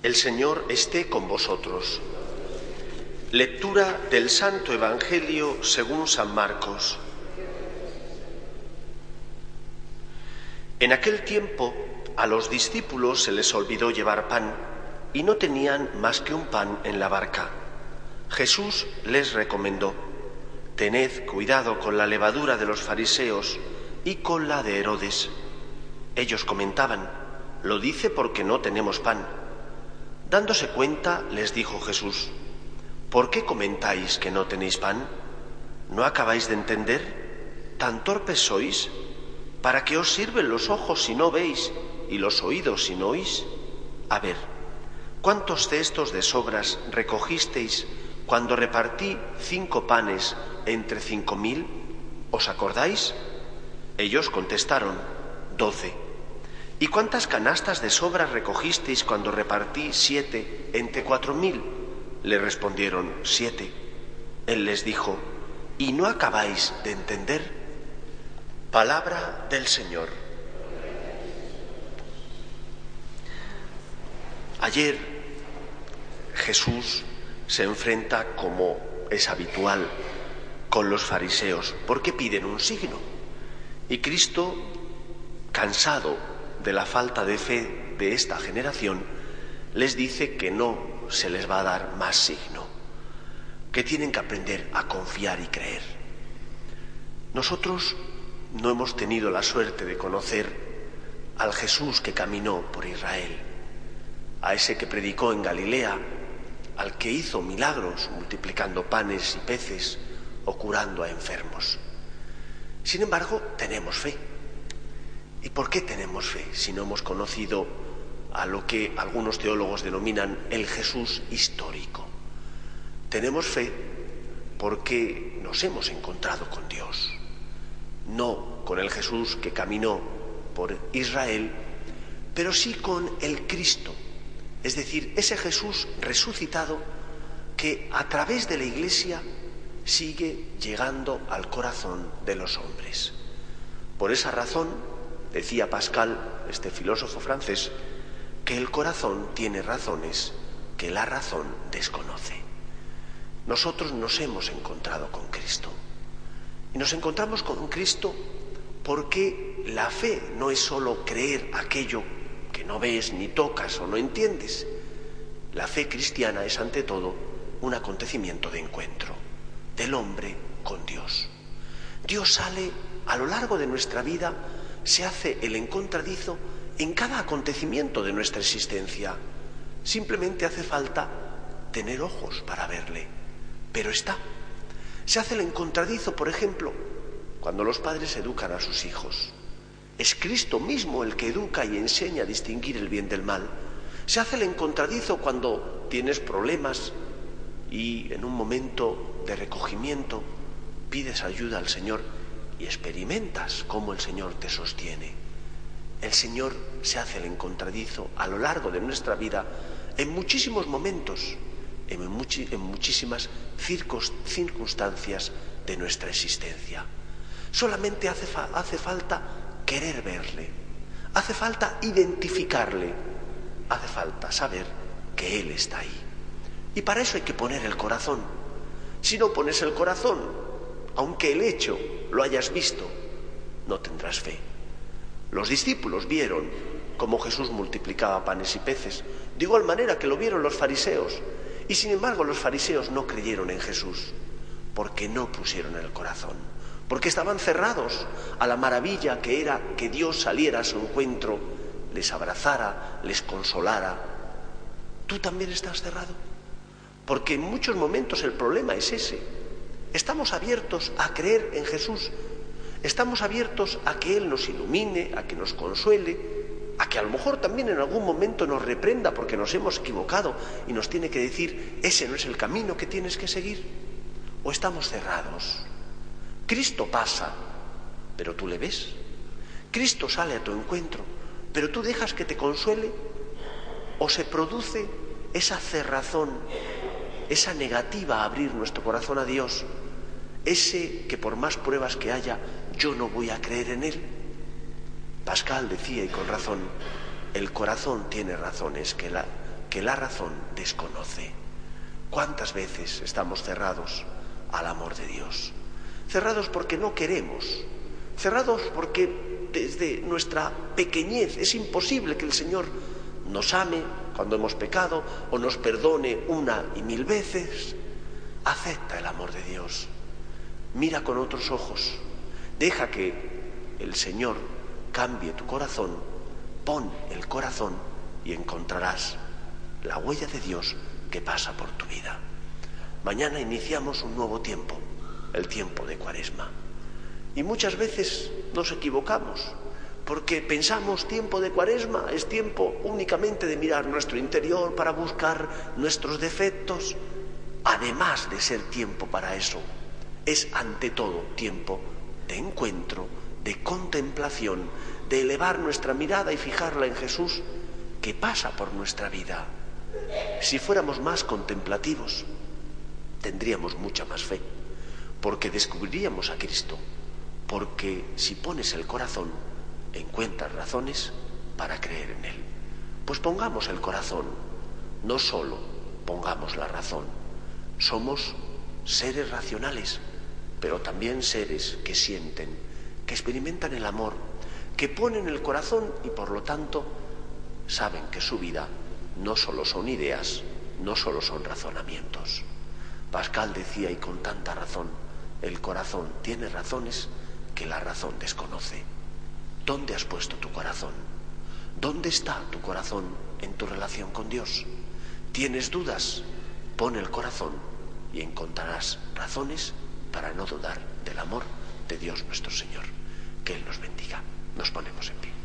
El Señor esté con vosotros. Lectura del Santo Evangelio según San Marcos. En aquel tiempo a los discípulos se les olvidó llevar pan y no tenían más que un pan en la barca. Jesús les recomendó, Tened cuidado con la levadura de los fariseos y con la de Herodes. Ellos comentaban, Lo dice porque no tenemos pan. Dándose cuenta, les dijo Jesús, ¿por qué comentáis que no tenéis pan? ¿No acabáis de entender? ¿Tan torpes sois? ¿Para qué os sirven los ojos si no veis y los oídos si no oís? A ver, ¿cuántos cestos de sobras recogisteis cuando repartí cinco panes entre cinco mil? ¿Os acordáis? Ellos contestaron, doce. ¿Y cuántas canastas de sobras recogisteis cuando repartí siete entre cuatro mil? Le respondieron, siete. Él les dijo, ¿y no acabáis de entender? Palabra del Señor. Ayer Jesús se enfrenta, como es habitual, con los fariseos, porque piden un signo. Y Cristo, cansado de la falta de fe de esta generación, les dice que no se les va a dar más signo, que tienen que aprender a confiar y creer. Nosotros no hemos tenido la suerte de conocer al Jesús que caminó por Israel, a ese que predicó en Galilea, al que hizo milagros multiplicando panes y peces o curando a enfermos. Sin embargo, tenemos fe. ¿Y por qué tenemos fe si no hemos conocido a lo que algunos teólogos denominan el Jesús histórico? Tenemos fe porque nos hemos encontrado con Dios no con el Jesús que caminó por Israel, pero sí con el Cristo, es decir, ese Jesús resucitado que a través de la Iglesia sigue llegando al corazón de los hombres. Por esa razón, decía Pascal, este filósofo francés, que el corazón tiene razones que la razón desconoce. Nosotros nos hemos encontrado con Cristo. Y nos encontramos con Cristo porque la fe no es solo creer aquello que no ves ni tocas o no entiendes. La fe cristiana es ante todo un acontecimiento de encuentro del hombre con Dios. Dios sale a lo largo de nuestra vida, se hace el encontradizo en cada acontecimiento de nuestra existencia. Simplemente hace falta tener ojos para verle, pero está. Se hace el encontradizo, por ejemplo, cuando los padres educan a sus hijos. Es Cristo mismo el que educa y enseña a distinguir el bien del mal. Se hace el encontradizo cuando tienes problemas y en un momento de recogimiento pides ayuda al Señor y experimentas cómo el Señor te sostiene. El Señor se hace el encontradizo a lo largo de nuestra vida en muchísimos momentos en, muchísimas circunstancias de nuestra existencia. Solamente hace, hace falta querer verle, hace falta identificarle, hace falta saber que Él está ahí. Y para eso hay que poner el corazón. Si no pones el corazón, aunque el hecho lo hayas visto, no tendrás fe. Los discípulos vieron cómo Jesús multiplicaba panes y peces, de igual manera que lo vieron los fariseos, y sin embargo los fariseos no creyeron en Jesús porque no pusieron el corazón, porque estaban cerrados a la maravilla que era que Dios saliera a su encuentro, les abrazara, les consolara. ¿Tú también estás cerrado? Porque en muchos momentos el problema es ese. Estamos abiertos a creer en Jesús, estamos abiertos a que Él nos ilumine, a que nos consuele, a que a lo mejor también en algún momento nos reprenda porque nos hemos equivocado y nos tiene que decir, ese no es el camino que tienes que seguir. O estamos cerrados. Cristo pasa, pero tú le ves. Cristo sale a tu encuentro, pero tú dejas que te consuele. O se produce esa cerrazón, esa negativa a abrir nuestro corazón a Dios, ese que por más pruebas que haya, yo no voy a creer en Él Pascal decía, y con razón, el corazón tiene razones que la que la razón desconoce. ¿Cuántas veces estamos cerrados al amor de Dios? Cerrados porque no queremos, cerrados porque desde nuestra pequeñez es imposible que el Señor nos ame cuando hemos pecado o nos perdone una y mil veces. Acepta el amor de Dios. Mira con otros ojos. Deja que el Señor cambie tu corazón. Pon el corazón y encontrarás la huella de Dios que pasa por tu vida. Mañana iniciamos un nuevo tiempo, el tiempo de Cuaresma. Y muchas veces nos equivocamos, porque pensamos tiempo de Cuaresma es tiempo únicamente de mirar nuestro interior para buscar nuestros defectos, además de ser tiempo para eso, es ante todo tiempo de encuentro, de contemplación, de elevar nuestra mirada y fijarla en Jesús que pasa por nuestra vida. Si fuéramos más contemplativos, tendríamos mucha más fe, porque descubriríamos a Cristo, porque si pones el corazón, encuentras razones para creer en Él. Pues pongamos el corazón, no solo pongamos la razón. Somos seres racionales, pero también seres que sienten, que experimentan el amor, que ponen el corazón y por lo tanto saben que su vida no solo son ideas, no solo son razonamientos. Pascal decía, y con tanta razón, el corazón tiene razones que la razón desconoce. ¿Dónde has puesto tu corazón? ¿Dónde está tu corazón en tu relación con Dios? ¿Tienes dudas? Pon el corazón y encontrarás razones para no dudar del amor de Dios nuestro Señor. Que Él nos bendiga. Nos ponemos en pie.